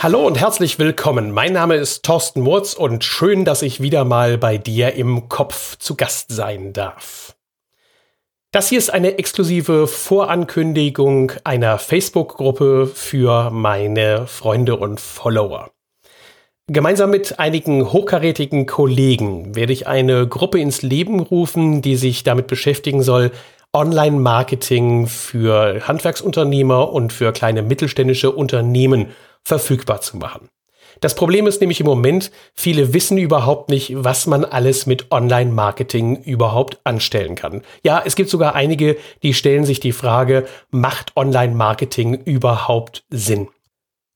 Hallo und herzlich willkommen. Mein Name ist Thorsten Murz und schön, dass ich wieder mal bei dir im Kopf zu Gast sein darf. Das hier ist eine exklusive Vorankündigung einer Facebook-Gruppe für meine Freunde und Follower. Gemeinsam mit einigen hochkarätigen Kollegen werde ich eine Gruppe ins Leben rufen, die sich damit beschäftigen soll, Online-Marketing für Handwerksunternehmer und für kleine mittelständische Unternehmen verfügbar zu machen. Das Problem ist nämlich im Moment, viele wissen überhaupt nicht, was man alles mit Online-Marketing überhaupt anstellen kann. Ja, es gibt sogar einige, die stellen sich die Frage, macht Online-Marketing überhaupt Sinn?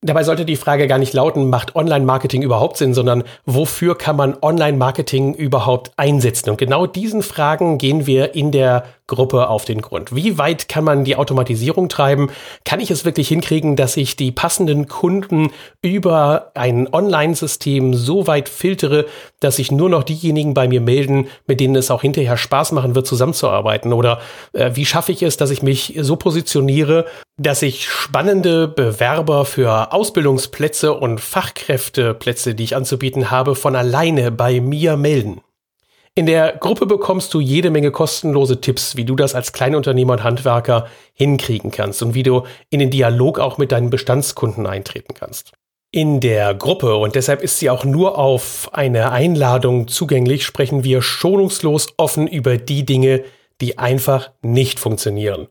Dabei sollte die Frage gar nicht lauten, macht Online-Marketing überhaupt Sinn, sondern wofür kann man Online-Marketing überhaupt einsetzen? Und genau diesen Fragen gehen wir in der Gruppe auf den Grund. Wie weit kann man die Automatisierung treiben? Kann ich es wirklich hinkriegen, dass ich die passenden Kunden über ein Online-System so weit filtere, dass sich nur noch diejenigen bei mir melden, mit denen es auch hinterher Spaß machen wird, zusammenzuarbeiten? Oder äh, wie schaffe ich es, dass ich mich so positioniere, dass ich spannende Bewerber für Ausbildungsplätze und Fachkräfteplätze, die ich anzubieten habe, von alleine bei mir melden? In der Gruppe bekommst du jede Menge kostenlose Tipps, wie du das als Kleinunternehmer und Handwerker hinkriegen kannst und wie du in den Dialog auch mit deinen Bestandskunden eintreten kannst. In der Gruppe, und deshalb ist sie auch nur auf eine Einladung zugänglich, sprechen wir schonungslos offen über die Dinge, die einfach nicht funktionieren.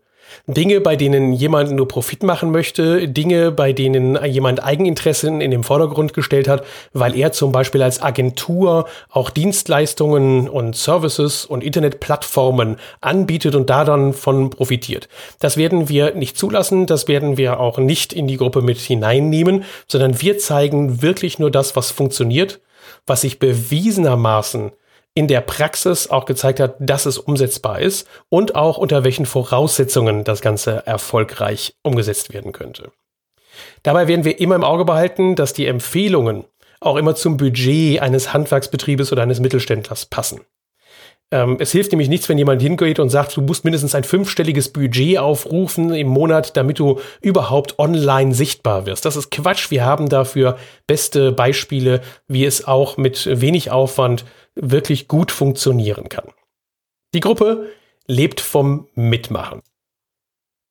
Dinge, bei denen jemand nur Profit machen möchte, Dinge, bei denen jemand Eigeninteressen in den Vordergrund gestellt hat, weil er zum Beispiel als Agentur auch Dienstleistungen und Services und Internetplattformen anbietet und da dann von profitiert. Das werden wir nicht zulassen, das werden wir auch nicht in die Gruppe mit hineinnehmen, sondern wir zeigen wirklich nur das, was funktioniert, was sich bewiesenermaßen in der Praxis auch gezeigt hat, dass es umsetzbar ist und auch unter welchen Voraussetzungen das Ganze erfolgreich umgesetzt werden könnte. Dabei werden wir immer im Auge behalten, dass die Empfehlungen auch immer zum Budget eines Handwerksbetriebes oder eines Mittelständlers passen. Ähm, es hilft nämlich nichts, wenn jemand hingeht und sagt, du musst mindestens ein fünfstelliges Budget aufrufen im Monat, damit du überhaupt online sichtbar wirst. Das ist Quatsch. Wir haben dafür beste Beispiele, wie es auch mit wenig Aufwand wirklich gut funktionieren kann. Die Gruppe lebt vom Mitmachen.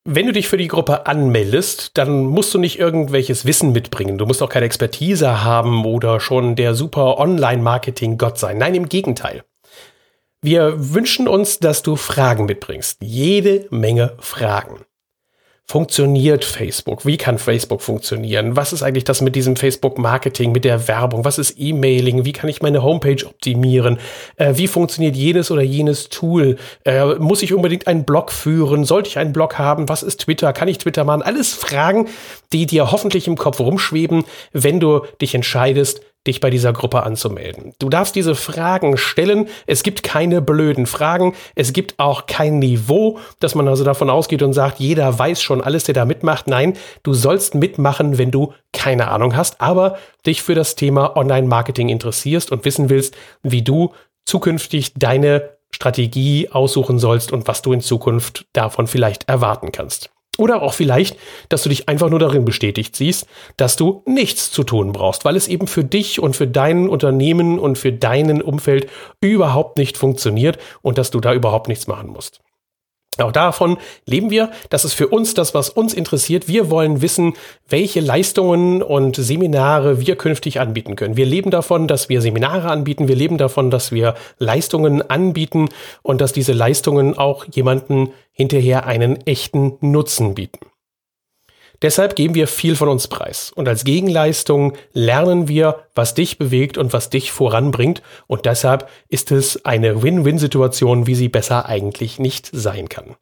Wenn du dich für die Gruppe anmeldest, dann musst du nicht irgendwelches Wissen mitbringen. Du musst auch keine Expertise haben oder schon der super Online-Marketing-Gott sein. Nein, im Gegenteil. Wir wünschen uns, dass du Fragen mitbringst. Jede Menge Fragen. Funktioniert Facebook? Wie kann Facebook funktionieren? Was ist eigentlich das mit diesem Facebook-Marketing, mit der Werbung? Was ist E-Mailing? Wie kann ich meine Homepage optimieren? Äh, wie funktioniert jenes oder jenes Tool? Äh, muss ich unbedingt einen Blog führen? Sollte ich einen Blog haben? Was ist Twitter? Kann ich Twitter machen? Alles Fragen, die dir hoffentlich im Kopf rumschweben, wenn du dich entscheidest, dich bei dieser Gruppe anzumelden. Du darfst diese Fragen stellen. Es gibt keine blöden Fragen. Es gibt auch kein Niveau, dass man also davon ausgeht und sagt, jeder weiß schon alles, der da mitmacht. Nein, du sollst mitmachen, wenn du keine Ahnung hast, aber dich für das Thema Online-Marketing interessierst und wissen willst, wie du zukünftig deine Strategie aussuchen sollst und was du in Zukunft davon vielleicht erwarten kannst. Oder auch vielleicht, dass du dich einfach nur darin bestätigt siehst, dass du nichts zu tun brauchst, weil es eben für dich und für dein Unternehmen und für deinen Umfeld überhaupt nicht funktioniert und dass du da überhaupt nichts machen musst. Auch davon leben wir. Das ist für uns das, was uns interessiert. Wir wollen wissen, welche Leistungen und Seminare wir künftig anbieten können. Wir leben davon, dass wir Seminare anbieten. Wir leben davon, dass wir Leistungen anbieten und dass diese Leistungen auch jemanden hinterher einen echten Nutzen bieten. Deshalb geben wir viel von uns preis. Und als Gegenleistung lernen wir, was dich bewegt und was dich voranbringt. Und deshalb ist es eine Win-Win-Situation, wie sie besser eigentlich nicht sein kann.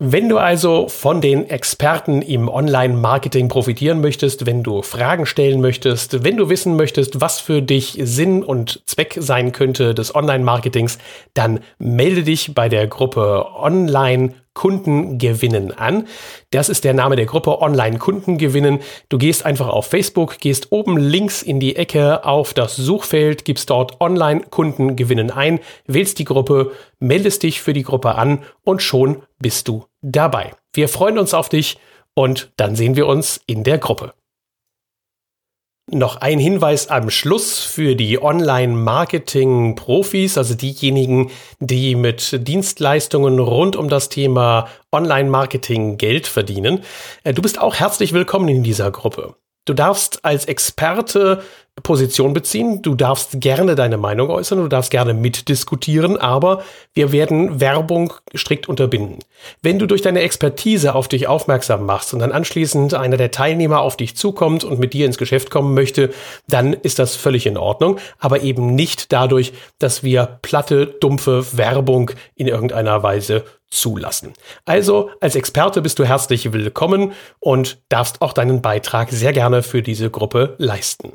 Wenn du also von den Experten im Online-Marketing profitieren möchtest, wenn du Fragen stellen möchtest, wenn du wissen möchtest, was für dich Sinn und Zweck sein könnte des Online-Marketings, dann melde dich bei der Gruppe Online Kunden gewinnen an. Das ist der Name der Gruppe Online Kunden gewinnen. Du gehst einfach auf Facebook, gehst oben links in die Ecke auf das Suchfeld, gibst dort Online Kunden gewinnen ein, wählst die Gruppe, meldest dich für die Gruppe an und schon bist du dabei. Wir freuen uns auf dich und dann sehen wir uns in der Gruppe. Noch ein Hinweis am Schluss für die Online-Marketing-Profis, also diejenigen, die mit Dienstleistungen rund um das Thema Online-Marketing Geld verdienen. Äh, du bist auch herzlich willkommen in dieser Gruppe. Du darfst als Experte Position beziehen, du darfst gerne deine Meinung äußern, du darfst gerne mitdiskutieren, aber wir werden Werbung strikt unterbinden. Wenn du durch deine Expertise auf dich aufmerksam machst und dann anschließend einer der Teilnehmer auf dich zukommt und mit dir ins Geschäft kommen möchte, dann ist das völlig in Ordnung, aber eben nicht dadurch, dass wir platte, dumpfe Werbung in irgendeiner Weise zulassen. Also als Experte bist du herzlich willkommen und darfst auch deinen Beitrag sehr gerne für diese Gruppe leisten.